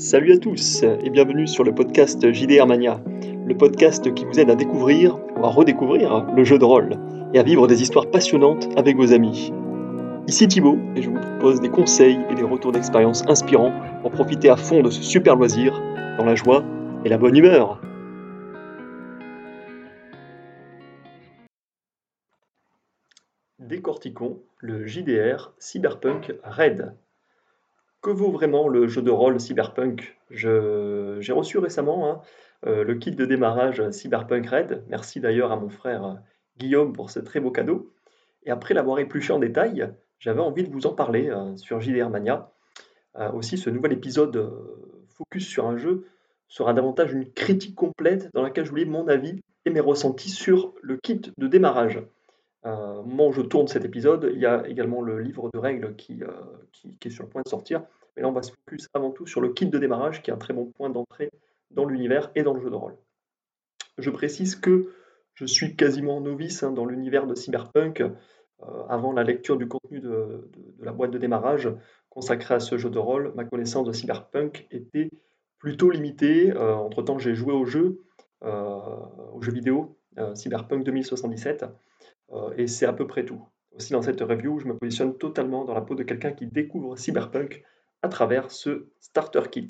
Salut à tous et bienvenue sur le podcast JDR Mania, le podcast qui vous aide à découvrir ou à redécouvrir le jeu de rôle et à vivre des histoires passionnantes avec vos amis. Ici Thibaut et je vous propose des conseils et des retours d'expérience inspirants pour profiter à fond de ce super loisir dans la joie et la bonne humeur. Décortiquons le JDR Cyberpunk Red que vaut vraiment le jeu de rôle Cyberpunk? J'ai reçu récemment hein, euh, le kit de démarrage Cyberpunk Red. Merci d'ailleurs à mon frère euh, Guillaume pour ce très beau cadeau. Et après l'avoir épluché en détail, j'avais envie de vous en parler euh, sur JDR Mania. aussi, ce nouvel épisode focus sur un jeu sera davantage une critique complète dans laquelle je vous lis mon avis et mes ressentis sur le kit de démarrage. Au moment où je tourne cet épisode, il y a également le livre de règles qui, qui, est sur le point de sortir. Mais là, on va se focus avant tout sur le kit de démarrage, qui est un très bon point d'entrée dans l'univers et dans le jeu de rôle. Je précise que je suis quasiment novice hein, dans l'univers de Cyberpunk. Euh, avant la lecture du contenu de, la boîte de démarrage consacrée à ce jeu de rôle, ma connaissance de Cyberpunk était plutôt limitée. Euh, entre-temps, j'ai joué au jeu, euh, au jeu vidéo Cyberpunk 2077, et c'est à peu près tout. Aussi, dans cette review, je me positionne totalement dans la peau de quelqu'un qui découvre Cyberpunk à travers ce Starter Kit.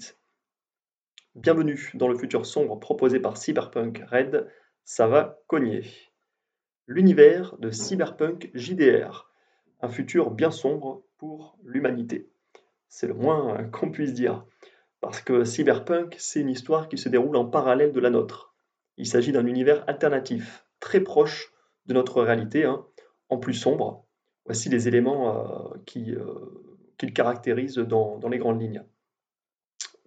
Bienvenue dans le futur sombre proposé par Cyberpunk Red, ça va cogner. L'univers de Cyberpunk JDR, un futur bien sombre pour l'humanité. C'est le moins qu'on puisse dire, parce que Cyberpunk, c'est une histoire qui se déroule en parallèle de la nôtre. Il s'agit d'un univers alternatif, très proche de notre réalité, hein, en plus sombre. Voici les éléments euh, qui, euh, qu'il caractérise dans, les grandes lignes.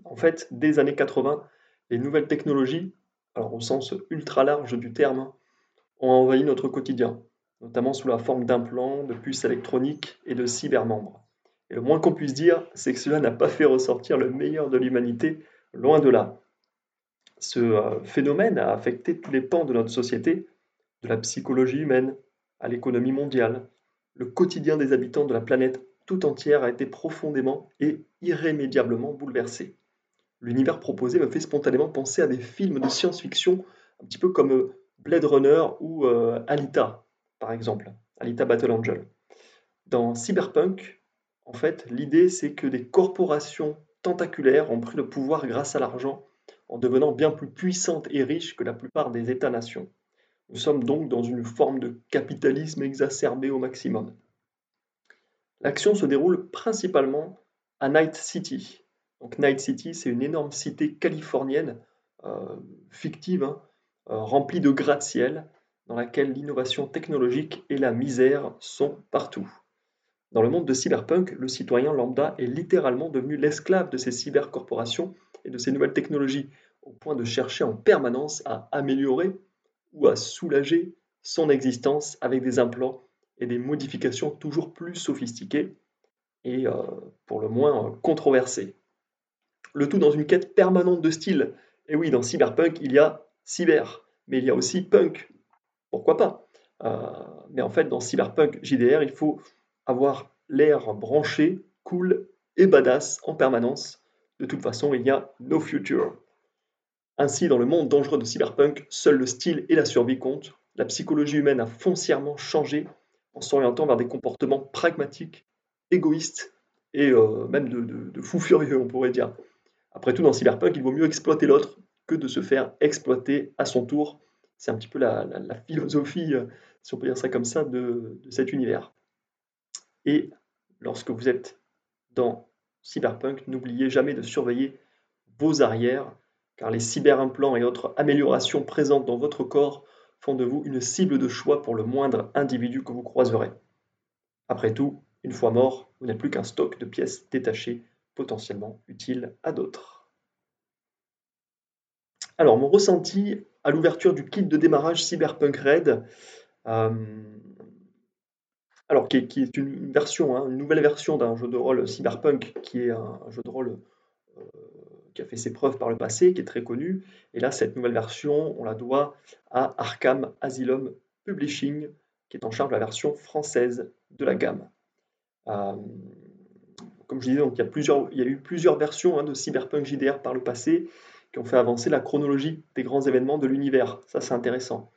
En fait, dès les années 80, les nouvelles technologies, alors au sens ultra large du terme, ont envahi notre quotidien, notamment sous la forme d'implants, de puces électroniques et de cybermembres. Et le moins qu'on puisse dire, c'est que cela n'a pas fait ressortir le meilleur de l'humanité, loin de là. Ce euh, phénomène a affecté tous les pans de notre société, de la psychologie humaine à l'économie mondiale, le quotidien des habitants de la planète tout entière a été profondément et irrémédiablement bouleversée. L'univers proposé me fait spontanément penser à des films de science-fiction, un petit peu comme euh, Blade Runner ou euh, Alita, par exemple, Alita Battle Angel. Dans Cyberpunk, en fait, l'idée c'est que des corporations tentaculaires ont pris le pouvoir grâce à l'argent, en devenant bien plus puissantes et riches que la plupart des États-nations. Nous sommes donc dans une forme de capitalisme exacerbé au maximum. L'action se déroule principalement à Night City. Donc Night City, c'est une énorme cité californienne, euh, fictive, hein, euh, remplie de gratte-ciel, dans laquelle l'innovation technologique et la misère sont partout. Dans le monde de cyberpunk, le citoyen lambda est littéralement devenu l'esclave de ces cybercorporations et de ces nouvelles technologies, au point de chercher en permanence à améliorer ou à soulager son existence avec des implants et des modifications toujours plus sophistiquées et euh, pour le moins euh, controversées. Le tout dans une quête permanente de style. Et oui, dans Cyberpunk, il y a cyber, mais il y a aussi punk. Pourquoi pas? Euh, Mais en fait, dans Cyberpunk JDR, il faut avoir l'air branché, cool et badass en permanence. De toute façon, il y a no future. Ainsi, dans le monde dangereux de Cyberpunk, seul le style et la survie comptent. La psychologie humaine a foncièrement changé en s'orientant vers des comportements pragmatiques, égoïstes et euh, même de, fous furieux, on pourrait dire. Après tout, dans Cyberpunk, il vaut mieux exploiter l'autre que de se faire exploiter à son tour. C'est un petit peu la, philosophie, euh, si on peut dire ça comme ça, de, de cet univers. Et lorsque vous êtes dans Cyberpunk, n'oubliez jamais de surveiller vos arrières, car les cyberimplants et autres améliorations présentes dans votre corps font de vous une cible de choix pour le moindre individu que vous croiserez. Après tout, une fois mort, vous n'êtes plus qu'un stock de pièces détachées, potentiellement utiles à d'autres. Alors, mon ressenti à l'ouverture du kit de démarrage Cyberpunk Red, euh, alors qui est, une version, hein, une nouvelle version d'un jeu de rôle Cyberpunk, qui est un, jeu de rôle euh, qui a fait ses preuves par le passé, qui est très connu. Et là, cette nouvelle version, on la doit à Arkham Asylum Publishing, qui est en charge de la version française de la gamme. Euh, comme je disais, donc, il, y a eu plusieurs versions hein, de Cyberpunk JDR par le passé qui ont fait avancer la chronologie des grands événements de l'univers. Ça, c'est intéressant.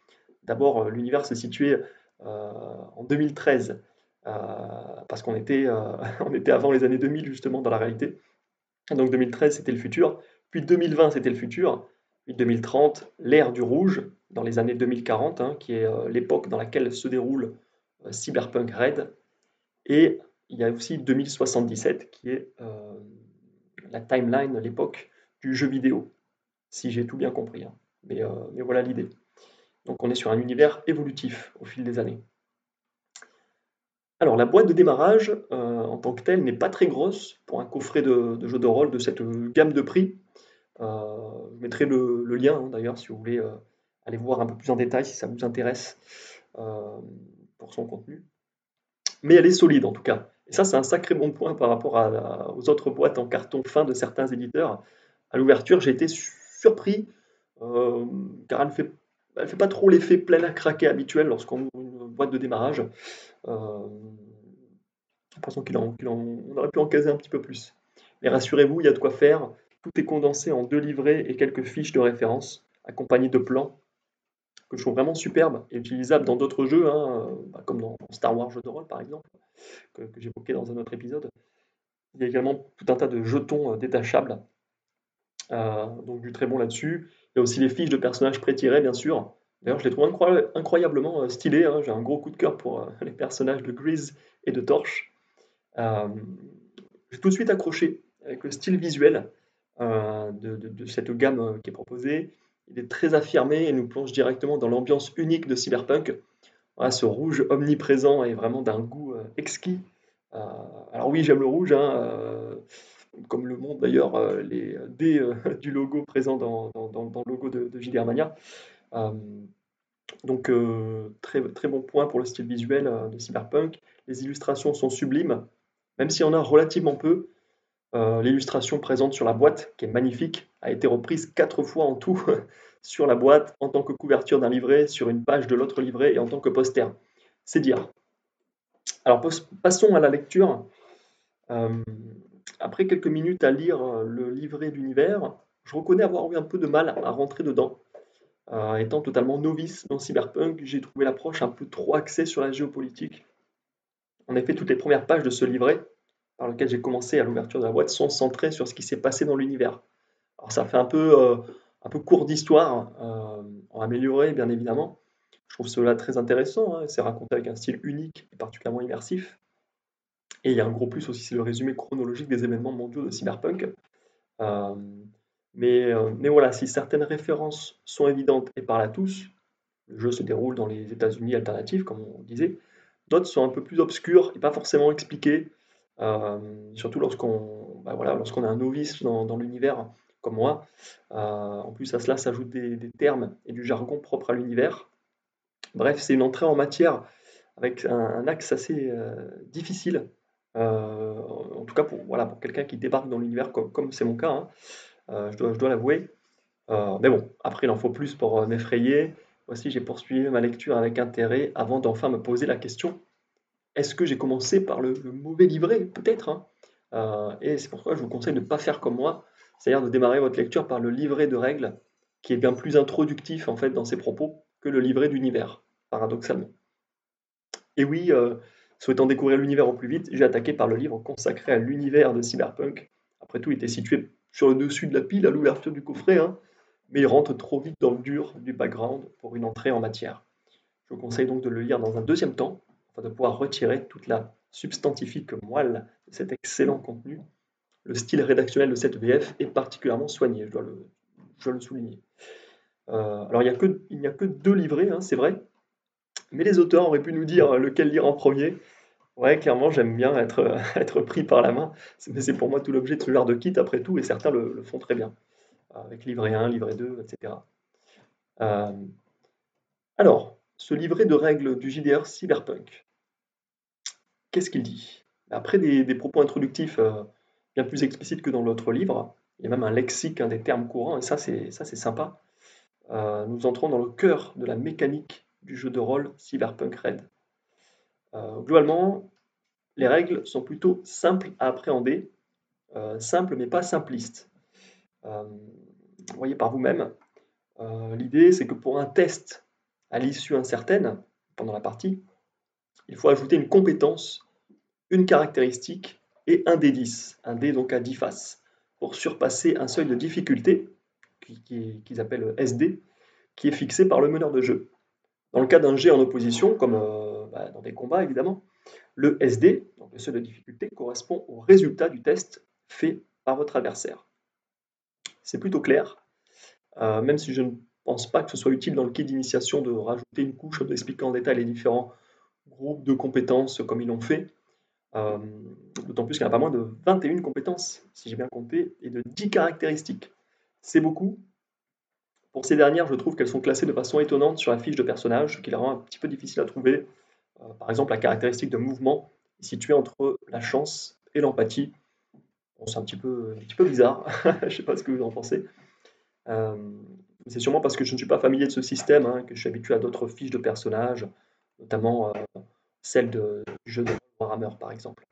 D'abord, euh, l'univers se situait en 2013, parce qu'on était, était avant les années 2000, justement, dans la réalité. Donc 2013, c'était le futur. Puis 2020, c'était le futur. Puis 2030, l'ère du rouge, dans les années 2040, hein, qui est l'époque dans laquelle se déroule Cyberpunk Red. Et il y a aussi 2077 qui est euh, la timeline, l'époque du jeu vidéo, si j'ai tout bien compris. Hein. Euh, mais, voilà l'idée. Donc on est sur un univers évolutif au fil des années. Alors la boîte de démarrage euh, en tant que telle n'est pas très grosse pour un coffret de, jeu de rôle de cette gamme de prix. je mettrai le, lien hein, d'ailleurs si vous voulez aller voir un peu plus en détail si ça vous intéresse pour son contenu. Mais elle est solide en tout cas. Et ça, c'est un sacré bon point par rapport aux autres boîtes en carton fin de certains éditeurs. À l'ouverture, j'ai été surpris, euh, car elle ne fait, elle fait pas trop l'effet plein à craquer habituel lorsqu'on ouvre une boîte de démarrage. J'ai l'impression qu'il en, on aurait pu en caser un petit peu plus. Mais rassurez-vous, il y a de quoi faire. Tout est condensé en deux livrets et quelques fiches de référence, accompagnées de plans que je trouve vraiment superbes et utilisables dans d'autres jeux, hein, bah, comme dans Star Wars Jeux de rôle par exemple que, j'évoquais dans un autre épisode. Il y a également tout un tas de jetons euh, détachables, euh, donc du très bon là-dessus. Il y a aussi les fiches de personnages pré-tirés, bien sûr. D'ailleurs, je les trouve incroyablement euh, stylés. Hein. J'ai un gros coup de cœur pour les personnages de Grease et de Torch. J'ai tout de suite accroché avec le style visuel de, de, cette gamme qui est proposée. Il est très affirmé et nous plonge directement dans l'ambiance unique de Cyberpunk ce rouge omniprésent est vraiment d'un goût euh, exquis. Euh, alors oui, j'aime le rouge, hein, euh, comme le montrent d'ailleurs les dés du logo présent dans, le logo de, de Mania. donc très, très bon point pour le style visuel de Cyberpunk. Les illustrations sont sublimes, même s'il y en a relativement peu. L'illustration présente sur la boîte, qui est magnifique, a été reprise quatre fois en tout sur la boîte en tant que couverture d'un livret, sur une page de l'autre livret et en tant que poster. C'est dire. Alors passons à la lecture. Euh, après quelques minutes à lire euh, le livret d'univers, je reconnais avoir eu un peu de mal à rentrer dedans. Euh, étant totalement novice dans Cyberpunk, j'ai trouvé l'approche un peu trop axée sur la géopolitique. En effet, toutes les premières pages de ce livret, par lequel j'ai commencé à l'ouverture de la boîte, sont centrées sur ce qui s'est passé dans l'univers. Alors ça fait un peu un peu court d'histoire, euh, en amélioré bien évidemment. Je trouve cela très intéressant, hein. c'est raconté avec un style unique et particulièrement immersif. Et il y a un gros plus aussi, c'est le résumé chronologique des événements mondiaux de Cyberpunk. Euh, mais, euh, mais, voilà, si certaines références sont évidentes et parlent à tous, le jeu se déroule dans les États-Unis alternatifs, comme on disait, d'autres sont un peu plus obscures et pas forcément expliquées, surtout lorsqu'on bah voilà, est un novice dans, dans l'univers comme moi. Euh, en plus à cela s'ajoutent des, termes et du jargon propre à l'univers. Bref, c'est une entrée en matière avec un, axe assez euh, difficile, euh, en tout cas pour, voilà, pour quelqu'un qui débarque dans l'univers comme c'est mon cas, hein. je dois, je dois l'avouer. mais bon, après il en faut plus pour m'effrayer. Voici, j'ai poursuivi ma lecture avec intérêt avant d'enfin me poser la question est-ce que j'ai commencé par le, mauvais livret Peut-être. Hein. et c'est pourquoi je vous conseille de ne pas faire comme moi c'est-à-dire de démarrer votre lecture par le livret de règles, qui est bien plus introductif en fait dans ses propos que le livret d'univers, paradoxalement. Et oui, euh, souhaitant découvrir l'univers au plus vite, j'ai attaqué par le livre consacré à l'univers de Cyberpunk. Après tout, il était situé sur le dessus de la pile à l'ouverture du coffret, hein, mais il rentre trop vite dans le dur du background pour une entrée en matière. Je vous conseille donc de le lire dans un deuxième temps, afin de pouvoir retirer toute la substantifique moelle de cet excellent contenu le style rédactionnel de cette VF est particulièrement soigné, je dois le, souligner. Euh, alors il n'y a, que deux livrets, hein, c'est vrai, mais les auteurs auraient pu nous dire lequel lire en premier. Ouais, clairement, j'aime bien être, pris par la main, mais c'est pour moi tout l'objet de ce genre de kit après tout, et certains le, font très bien, avec livret 1, livret 2, etc. Euh, alors, ce livret de règles du JDR Cyberpunk, qu'est-ce qu'il dit? Après des, propos introductifs euh, bien plus explicite que dans l'autre livre. Il y a même un lexique des termes courants, et ça c'est, ça, c'est sympa. Euh, nous entrons dans le cœur de la mécanique du jeu de rôle Cyberpunk Red. Euh, globalement, les règles sont plutôt simples à appréhender, euh, simples mais pas simplistes. Euh, voyez par vous-même, l'idée c'est que pour un test à l'issue incertaine, pendant la partie, il faut ajouter une compétence, une caractéristique et un dé 10, un dé donc à 10 faces, pour surpasser un seuil de difficulté qu'ils appellent SD, qui est fixé par le meneur de jeu. Dans le cas d'un jet en opposition, comme bah, dans des combats évidemment, le SD, donc le seuil de difficulté, correspond au résultat du test fait par votre adversaire. C'est plutôt clair, euh, même si je ne pense pas que ce soit utile dans le kit d'initiation de rajouter une couche d'expliquer en détail les différents groupes de compétences comme ils l'ont fait. Euh, d'autant plus qu'il n'y a pas moins de 21 compétences, si j'ai bien compté, et de 10 caractéristiques. C'est beaucoup. Pour ces dernières, je trouve qu'elles sont classées de façon étonnante sur la fiche de personnage, ce qui les rend un petit peu difficile à trouver. Euh, par exemple, la caractéristique de mouvement située entre la chance et l'empathie. c'est un petit peu, bizarre, je ne sais pas ce que vous en pensez. Euh, c'est sûrement parce que je ne suis pas familier de ce système, hein, que je suis habitué à d'autres fiches de personnages, notamment euh, celle du jeu de Warhammer par exemple.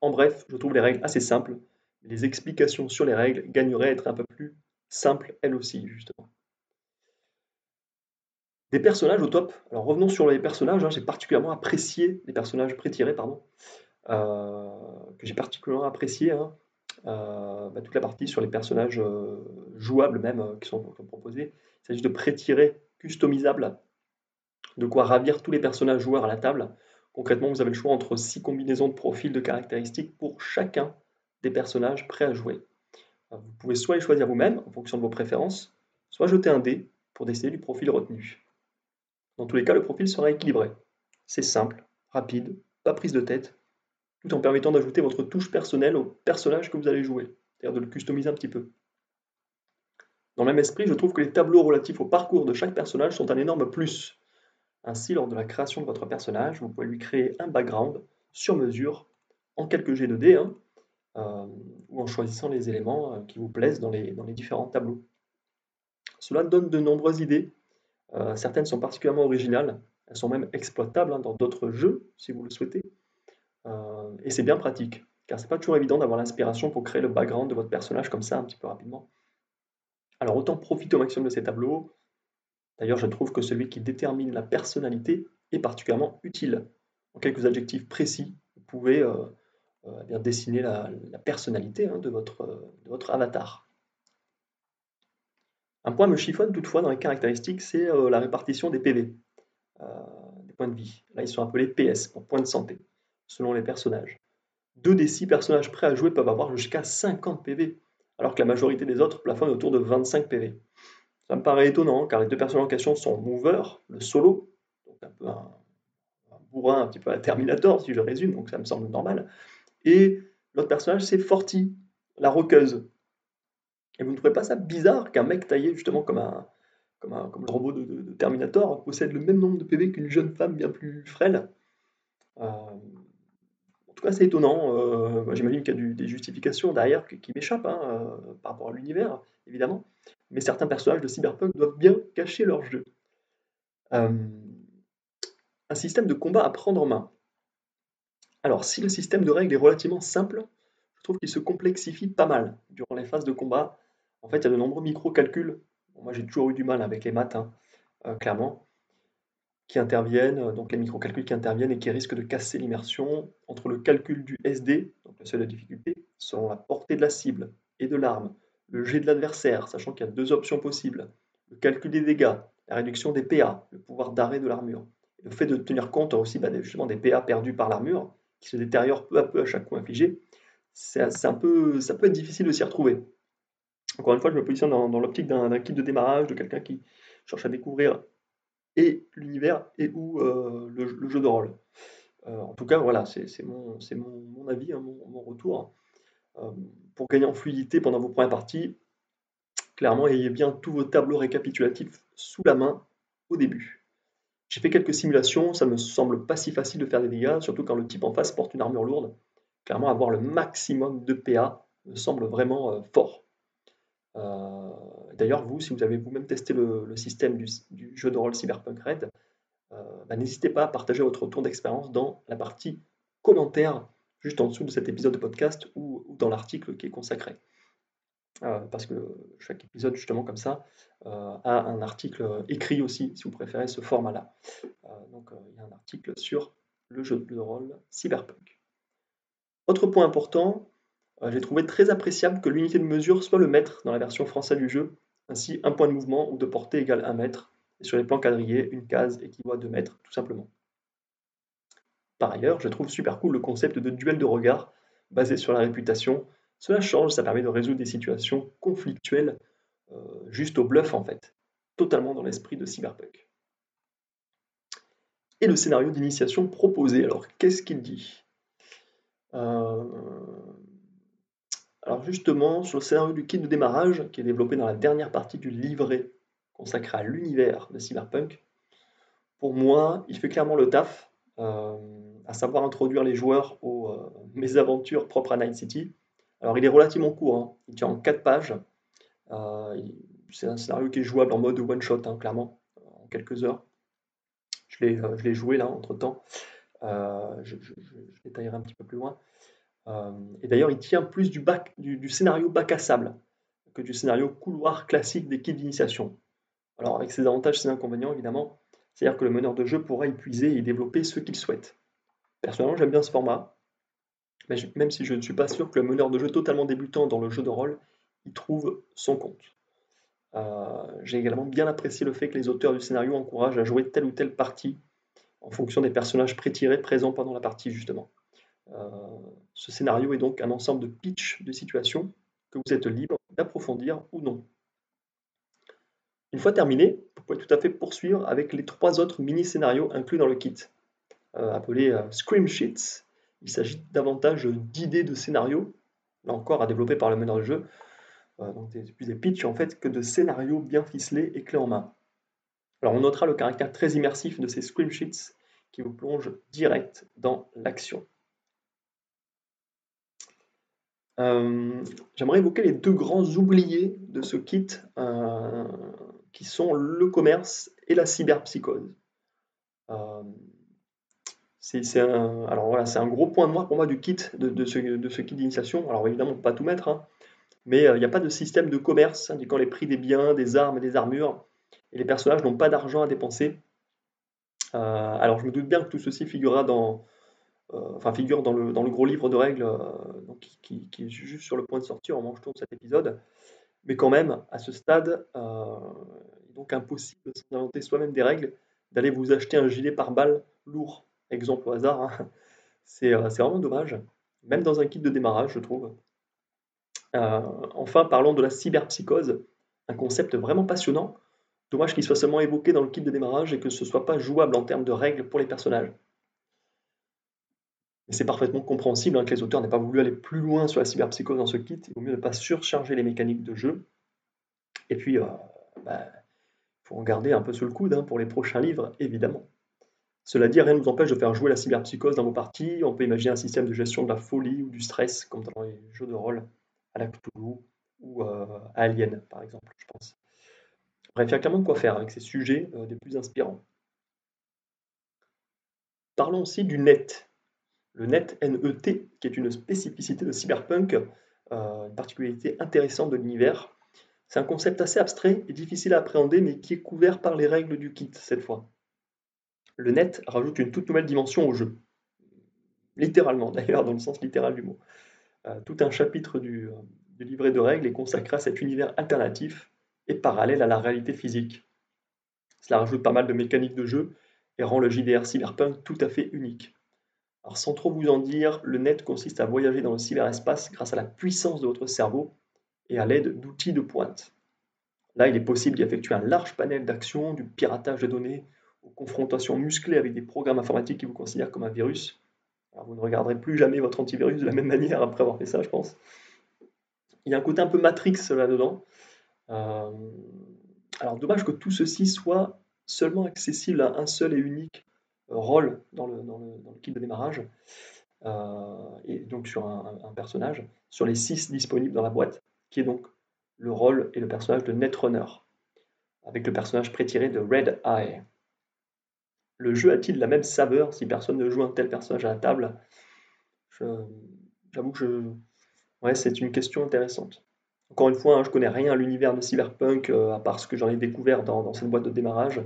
En bref, je trouve les règles assez simples. Les explications sur les règles gagneraient à être un peu plus simples elles aussi, justement. Des personnages au top. Alors revenons sur les personnages. Hein. J'ai particulièrement apprécié les personnages pré-tirés, pardon, euh, que j'ai particulièrement apprécié. Hein. Euh, bah, toute la partie sur les personnages euh, jouables même qui sont, proposés. Il s'agit de pré-tirés customisables, de quoi ravir tous les personnages joueurs à la table. Concrètement, vous avez le choix entre six combinaisons de profils de caractéristiques pour chacun des personnages prêts à jouer. Vous pouvez soit les choisir vous-même en fonction de vos préférences, soit jeter un dé pour décider du profil retenu. Dans tous les cas, le profil sera équilibré. C'est simple, rapide, pas prise de tête, tout en permettant d'ajouter votre touche personnelle au personnage que vous allez jouer, c'est-à-dire de le customiser un petit peu. Dans le même esprit, je trouve que les tableaux relatifs au parcours de chaque personnage sont un énorme plus. Ainsi, lors de la création de votre personnage, vous pouvez lui créer un background sur mesure en quelques G de dés, hein, euh, ou en choisissant les éléments euh, qui vous plaisent dans les, différents tableaux. Cela donne de nombreuses idées certaines sont particulièrement originales, elles sont même exploitables hein, dans d'autres jeux, si vous le souhaitez. Euh, et c'est bien pratique, car c'est pas toujours évident d'avoir l'inspiration pour créer le background de votre personnage comme ça, un petit peu rapidement. Alors autant profiter au maximum de ces tableaux. D'ailleurs, je trouve que celui qui détermine la personnalité est particulièrement utile. En quelques adjectifs précis, vous pouvez euh, bien dessiner la, personnalité hein, de votre avatar. Un point me chiffonne toutefois dans les caractéristiques, c'est euh, la répartition des PV, euh, des points de vie. Là, ils sont appelés PS, pour points de santé, selon les personnages. Deux des six personnages prêts à jouer peuvent avoir jusqu'à 50 PV, alors que la majorité des autres plafonnent autour de 25 PV. Ça me paraît étonnant, car les deux personnages en question sont Mover, le solo, donc un peu un, bourrin, un petit peu un Terminator, si je résume, donc ça me semble normal. Et l'autre personnage, c'est Forty, la roqueuse, et vous ne trouvez pas ça bizarre qu'un mec taillé justement comme un, comme, un, comme le robot de, Terminator possède le même nombre de PV qu'une jeune femme bien plus frêle? Euh, En tout cas, c'est étonnant. Euh, j'imagine qu'il y a des justifications derrière qui, m'échappent hein, euh, par rapport à l'univers, évidemment. Mais certains personnages de Cyberpunk doivent bien cacher leur jeu. un système de combat à prendre en main. Alors, si le système de règles est relativement simple, je trouve qu'il se complexifie pas mal durant les phases de combat en fait, il y a de nombreux micro-calculs. moi, j'ai toujours eu du mal avec les maths, hein, euh, clairement, qui interviennent, euh, donc les micro-calculs qui interviennent et qui risquent de casser l'immersion entre le calcul du SD, donc le seuil de difficulté, selon la portée de la cible et de l'arme, le jet de l'adversaire, sachant qu'il y a deux options possibles, le calcul des dégâts, la réduction des PA, le pouvoir d'arrêt de l'armure, le fait de tenir compte aussi bah, justement des PA perdus par l'armure, qui se détériorent peu à peu à chaque coup infligé, c'est un peu, ça peut être difficile de s'y retrouver. Encore une fois, je me positionne dans, l'optique d'un kit de démarrage, de quelqu'un qui cherche à découvrir et l'univers et ou euh, le, jeu de rôle. Euh, en tout cas, voilà, c'est mon, avis, hein, mon, retour. Euh, pour gagner en fluidité pendant vos premières parties, clairement, ayez bien tous vos tableaux récapitulatifs sous la main au début. J'ai fait quelques simulations, ça me semble pas si facile de faire des dégâts, surtout quand le type en face porte une armure lourde. Clairement, avoir le maximum de PA me semble vraiment fort. Euh, d'ailleurs, vous, si vous avez vous-même testé le, système du, jeu de rôle Cyberpunk Red, euh, bah, n'hésitez pas à partager votre retour d'expérience dans la partie commentaire juste en dessous de cet épisode de podcast ou, dans l'article qui est consacré. Euh, parce que chaque épisode, justement, comme ça, a un article écrit aussi, si vous préférez ce format-là. Donc, il y a un article sur le jeu de rôle Cyberpunk. Autre point important, j'ai trouvé très appréciable que l'unité de mesure soit le mètre dans la version française du jeu, ainsi un point de mouvement ou de portée égale 1 mètre, et sur les plans quadrillés, une case équivaut à 2 mètres, tout simplement. Par ailleurs, je trouve super cool le concept de duel de regard basé sur la réputation. Cela change, ça permet de résoudre des situations conflictuelles euh, juste au bluff en fait, totalement dans l'esprit de Cyberpunk. Et le scénario d'initiation proposé, alors qu'est-ce qu'il dit? Euh, Alors justement, sur le scénario du kit de démarrage, qui est développé dans la dernière partie du livret consacré à l'univers de Cyberpunk, pour moi, il fait clairement le taf. Euh, à savoir introduire les joueurs aux euh, mésaventures propres à Night City. Alors il est relativement court, hein. il tient en 4 pages. Euh, c'est un scénario qui est jouable en mode one shot, hein, clairement, en quelques heures. Je l'ai joué là entre temps. je, détaillerai un petit peu plus loin. Et d'ailleurs, il tient plus du, scénario bac à sable que du scénario couloir classique des kits d'initiation. Alors, avec ses avantages et ses inconvénients, évidemment, c'est-à-dire que le meneur de jeu pourra épuiser et développer ce qu'il souhaite. Personnellement, j'aime bien ce format, mais même si je ne suis pas sûr que le meneur de jeu totalement débutant dans le jeu de rôle y trouve son compte. Euh, j'ai également bien apprécié le fait que les auteurs du scénario encouragent à jouer telle ou telle partie en fonction des personnages pré-tirés présents pendant la partie, justement. Euh, ce scénario est donc un ensemble de pitch de situations que vous êtes libre d'approfondir ou non. Une fois terminé, vous pouvez tout à fait poursuivre avec les trois autres mini-scénarios inclus dans le kit. Euh, appelé euh, Scream Sheets. Il s'agit davantage d'idées de scénarios, là encore à développer par le meneur de jeu, euh, donc des, plus des pitchs en fait que de scénarios bien ficelés et clés en main. Alors on notera le caractère très immersif de ces Scream Sheets qui vous plonge direct dans l'action. J'aimerais évoquer les deux grands oubliés de ce kit, qui sont le commerce et la cyberpsychose c'est un, alors voilà, un gros point noir pour moi du kit, de, ce, de ce, kit d'initiation. Alors évidemment, pas tout mettre, hein, mais euh, il n'y a pas de système de commerce indiquant les prix des biens, des armes et des armures, et les personnages n'ont pas d'argent à dépenser. Euh, alors je me doute bien que tout ceci figurera dans, euh, enfin figure dans le, gros livre de règles donc, qui, est juste sur le point de sortir au moment où cet épisode. Mais quand même, à ce stade, il est donc impossible, sans inventer soi-même des règles, d'aller vous acheter un gilet par balle lourd exemple au hasard. Hein. Euh, c'est vraiment dommage, même dans un kit de démarrage, je trouve. Euh, enfin, parlons de la cyberpsychose, un concept vraiment passionnant. Dommage qu'il soit seulement évoqué dans le kit de démarrage et que ce ne soit pas jouable en termes de règles pour les personnages. C'est parfaitement compréhensible hein, que les auteurs n'aient pas voulu aller plus loin sur la cyberpsychose dans ce kit. Il vaut mieux ne pas surcharger les mécaniques de jeu. Et puis, il euh, bah, faut en garder un peu sous le coude hein, pour les prochains livres, évidemment. Cela dit, rien ne nous empêche de faire jouer la cyberpsychose dans vos parties. On peut imaginer un système de gestion de la folie ou du stress, comme dans les jeux de rôle à la Cthulhu ou euh, à Alien, par exemple, je pense. Bref, il y a clairement de quoi faire avec ces sujets euh, des plus inspirants. Parlons aussi du net. Le net NET, qui est une spécificité de cyberpunk, euh, une particularité intéressante de l'univers. C'est un concept assez abstrait et difficile à appréhender, mais qui est couvert par les règles du kit cette fois le net rajoute une toute nouvelle dimension au jeu. Littéralement, d'ailleurs, dans le sens littéral du mot. Euh, tout un chapitre euh, du, livret de règles est consacré à cet univers alternatif et parallèle à la réalité physique. Cela rajoute pas mal de mécaniques de jeu et rend le JDR Cyberpunk tout à fait unique. Alors sans trop vous en dire, le net consiste à voyager dans le cyberespace grâce à la puissance de votre cerveau et à l'aide d'outils de pointe. Là, il est possible d'y effectuer un large panel d'actions, du piratage de données, aux confrontations musclées avec des programmes informatiques qui vous considèrent comme un virus. Vous ne regarderez plus jamais votre antivirus de la même manière après avoir fait ça, je pense. Il y a un côté un peu Matrix là-dedans. Euh, alors dommage que tout ceci soit seulement accessible à un seul et unique rôle dans le, kit de démarrage, euh, et donc sur un, personnage, sur les six disponibles dans la boîte, qui est donc le rôle et le personnage de Netrunner, avec le personnage prétiré de Red Eye. Le jeu a-t-il la même saveur si personne ne joue un tel personnage à la table? J'avoue que je... ouais, c'est une question intéressante. Encore une fois, hein, je connais rien à l'univers de Cyberpunk, euh, à part ce que j'en ai découvert dans, cette boîte de démarrage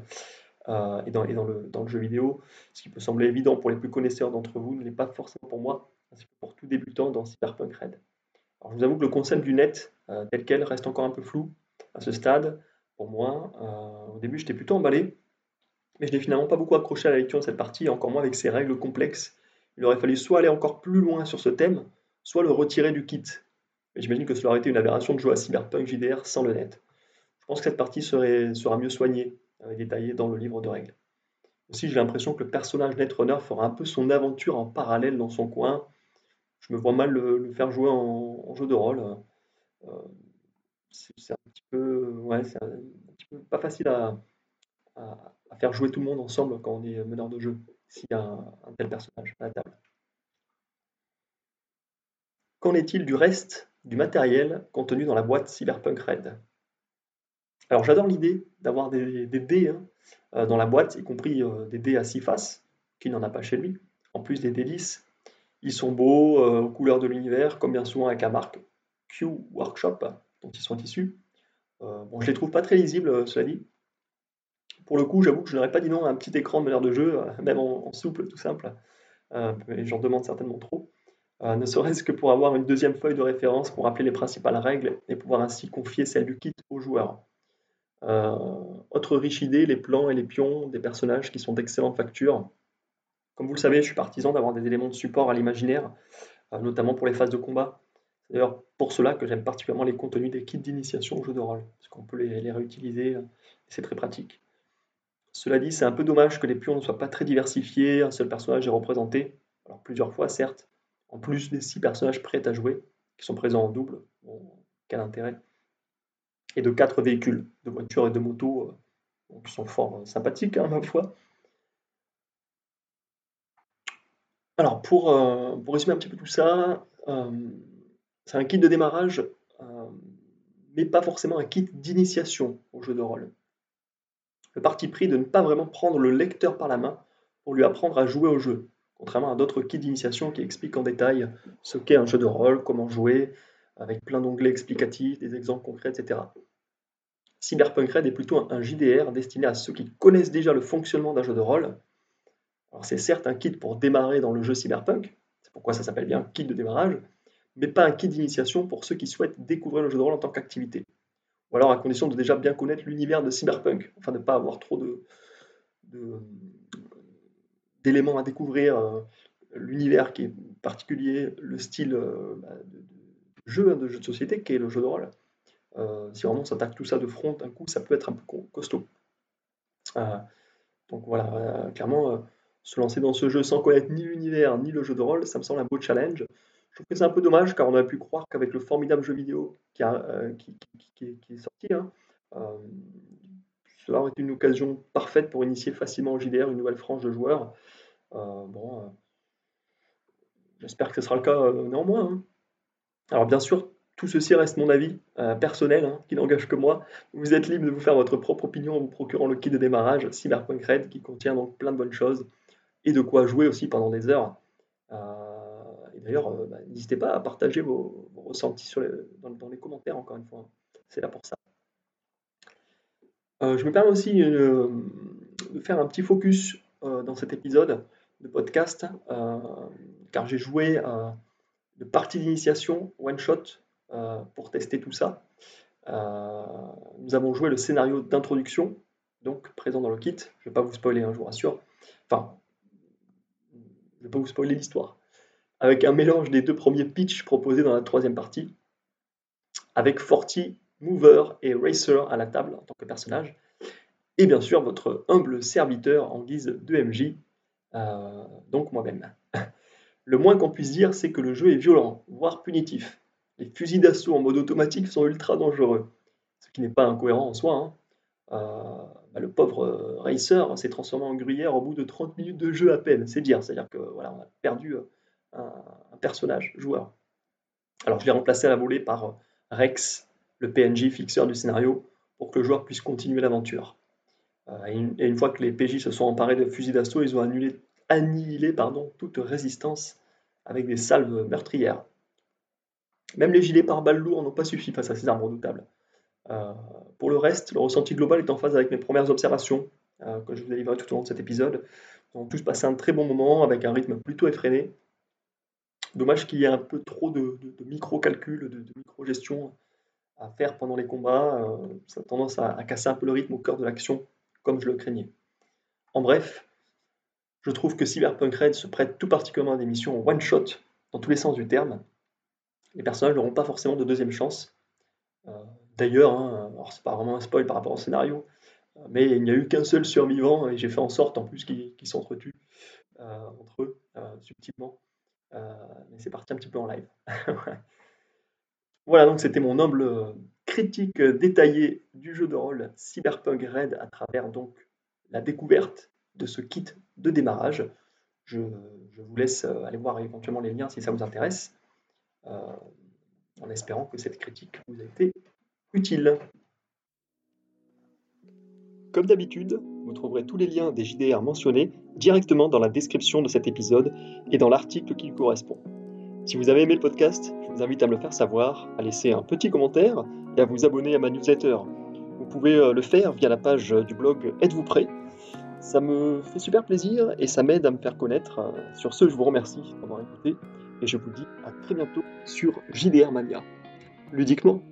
euh, et, dans, le, jeu vidéo. Ce qui peut sembler évident pour les plus connaisseurs d'entre vous ne l'est pas forcément pour moi, ainsi que pour tout débutant dans Cyberpunk Red. Je vous avoue que le concept du net, euh, tel quel, reste encore un peu flou à ce stade. Pour moi, au début, j'étais plutôt emballé, mais je n'ai finalement pas beaucoup accroché à la lecture de cette partie, encore moins avec ses règles complexes. Il aurait fallu soit aller encore plus loin sur ce thème, soit le retirer du kit. Mais j'imagine que cela aurait été une aberration de jouer à Cyberpunk JDR sans le net. Je pense que cette partie sera mieux soignée et détaillée dans le livre de règles. Aussi, j'ai l'impression que le personnage Netrunner fera un peu son aventure en parallèle dans son coin. Je me vois mal le, faire jouer en, jeu de rôle. Euh, c'est un petit peu, ouais, c'est un, petit peu pas facile à, faire jouer tout le monde ensemble quand on est meneur de jeu, s'il y a un tel personnage à la table. Qu'en est-il du reste du matériel contenu dans la boîte Cyberpunk Red? Alors j'adore l'idée d'avoir des, dés hein, euh, dans la boîte, y compris euh, des dés à six faces, qui n'en a pas chez lui, en plus des délices. Ils sont beaux, euh, aux couleurs de l'univers, comme bien souvent avec la marque Q Workshop, dont ils sont issus. bon, je les trouve pas très lisibles, cela dit. Pour le coup, j'avoue que je n'aurais pas dit non à un petit écran de manière de jeu, même en, souple, tout simple. mais j'en demande certainement trop. Euh, ne serait-ce que pour avoir une deuxième feuille de référence pour rappeler les principales règles et pouvoir ainsi confier celle du kit aux joueurs. Euh, autre riche idée, les plans et les pions des personnages qui sont d'excellentes factures. Comme vous le savez, je suis partisan d'avoir des éléments de support à l'imaginaire, euh, notamment pour les phases de combat. C'est d'ailleurs pour cela que j'aime particulièrement les contenus des kits d'initiation au jeu de rôle, parce qu'on peut les, réutiliser et c'est très pratique. Cela dit, c'est un peu dommage que les pions ne soient pas très diversifiés, un seul personnage est représenté, alors plusieurs fois certes, en plus des six personnages prêts à jouer, qui sont présents en double. quel intérêt Et de quatre véhicules, de voitures et de motos, euh, qui sont fort euh, sympathiques, hein, ma foi. Alors, pour, euh, pour, résumer un petit peu tout ça, c'est un kit de démarrage, mais pas forcément un kit d'initiation au jeu de rôle. Le parti pris de ne pas vraiment prendre le lecteur par la main pour lui apprendre à jouer au jeu, contrairement à d'autres kits d'initiation qui expliquent en détail ce qu'est un jeu de rôle, comment jouer, avec plein d'onglets explicatifs, des exemples concrets, etc. Cyberpunk Red est plutôt un JDR destiné à ceux qui connaissent déjà le fonctionnement d'un jeu de rôle. Alors c'est certes un kit pour démarrer dans le jeu Cyberpunk, c'est pourquoi ça s'appelle bien kit de démarrage, mais pas un kit d'initiation pour ceux qui souhaitent découvrir le jeu de rôle en tant qu'activité. Ou alors à condition de déjà bien connaître l'univers de Cyberpunk, afin de ne pas avoir trop d'éléments à découvrir, euh, l'univers qui est particulier, le style euh, bah, de, jeu, hein, de jeu de société qui est le jeu de rôle. Euh, si vraiment on s'attaque tout ça de front d'un coup, ça peut être un peu costaud. donc voilà, clairement, se lancer dans ce jeu sans connaître ni l'univers ni le jeu de rôle, ça me semble un beau challenge. Je trouve que c'est un peu dommage car on aurait pu croire qu'avec le formidable jeu vidéo qui, est, sorti, hein, cela aurait été une occasion parfaite pour initier facilement au JDR une nouvelle frange de joueurs. Euh, bon, euh, j'espère que ce sera le cas euh, néanmoins. Hein. Alors bien sûr, tout ceci reste mon avis personnel, hein, qui n'engage que moi. Vous êtes libre de vous faire votre propre opinion en vous procurant le kit de démarrage Cyberpunk qui contient donc plein de bonnes choses, et de quoi jouer aussi pendant des heures. et d'ailleurs, bah, n'hésitez pas à partager vos, ressentis dans, les commentaires, encore une fois. C'est là pour ça. je me permets aussi de faire un petit focus dans cet épisode de podcast, euh, car j'ai joué euh, de partie d'initiation, one shot, euh, pour tester tout ça. nous avons joué le scénario d'introduction, donc présent dans le kit. Je ne vais pas vous spoiler, hein, je vous rassure. Enfin, je ne vais pas vous spoiler l'histoire. Avec un mélange des deux premiers pitchs proposés dans la troisième partie, avec Forty, Mover et Racer à la table en tant que personnage, et bien sûr votre humble serviteur en guise de MJ, euh, donc moi-même. Le moins qu'on puisse dire, c'est que le jeu est violent, voire punitif. Les fusils d'assaut en mode automatique sont ultra dangereux, ce qui n'est pas incohérent en soi. Hein. Euh, bah, le pauvre euh, Racer s'est transformé en gruyère au bout de 30 minutes de jeu à peine, c'est dire, c'est-à-dire que voilà, a perdu un, personnage, joueur. Alors je l'ai remplacé à la volée par Rex, le PNJ fixeur du scénario, pour que le joueur puisse continuer l'aventure. Euh, et une, fois que les PJ se sont emparés de fusils d'assaut, ils ont annulé, annihilé pardon, toute résistance avec des salves meurtrières. Même les gilets par balles lourds n'ont pas suffi face à ces armes redoutables. Euh, pour le reste, le ressenti global est en phase avec mes premières observations euh, que je vous ai livrées tout au long de cet épisode. On a tous passé un très bon moment avec un rythme plutôt effréné. Dommage qu'il y ait un peu trop de, micro-calculs, de, micro-gestion à faire pendant les combats. Euh, ça a tendance à, casser un peu le rythme au cœur de l'action, comme je le craignais. En bref, je trouve que Cyberpunk Red se prête tout particulièrement à des missions one-shot, dans tous les sens du terme. Les personnages n'auront pas forcément de deuxième chance. Euh, d'ailleurs, hein, c'est pas vraiment un spoil par rapport au scénario, euh, mais il n'y a eu qu'un seul survivant et j'ai fait en sorte en plus qu'ils s'entretuent euh, entre eux subtilement. mais c'est parti un petit peu en live. voilà, donc c'était mon humble critique détaillée du jeu de rôle Cyberpunk Red à travers donc la découverte de ce kit de démarrage. Je, vous laisse aller voir éventuellement les liens si ça vous intéresse, en espérant que cette critique vous a été utile. Comme d'habitude, vous trouverez tous les liens des JDR mentionnés directement dans la description de cet épisode et dans l'article qui lui correspond. Si vous avez aimé le podcast, je vous invite à me le faire savoir, à laisser un petit commentaire et à vous abonner à ma newsletter. Vous pouvez euh, le faire via la page du blog Êtes-vous prêt? Ça me fait super plaisir et ça m'aide à me faire connaître. Sur ce, je vous remercie d'avoir écouté et je vous dis à très bientôt sur JDR Mania. Ludiquement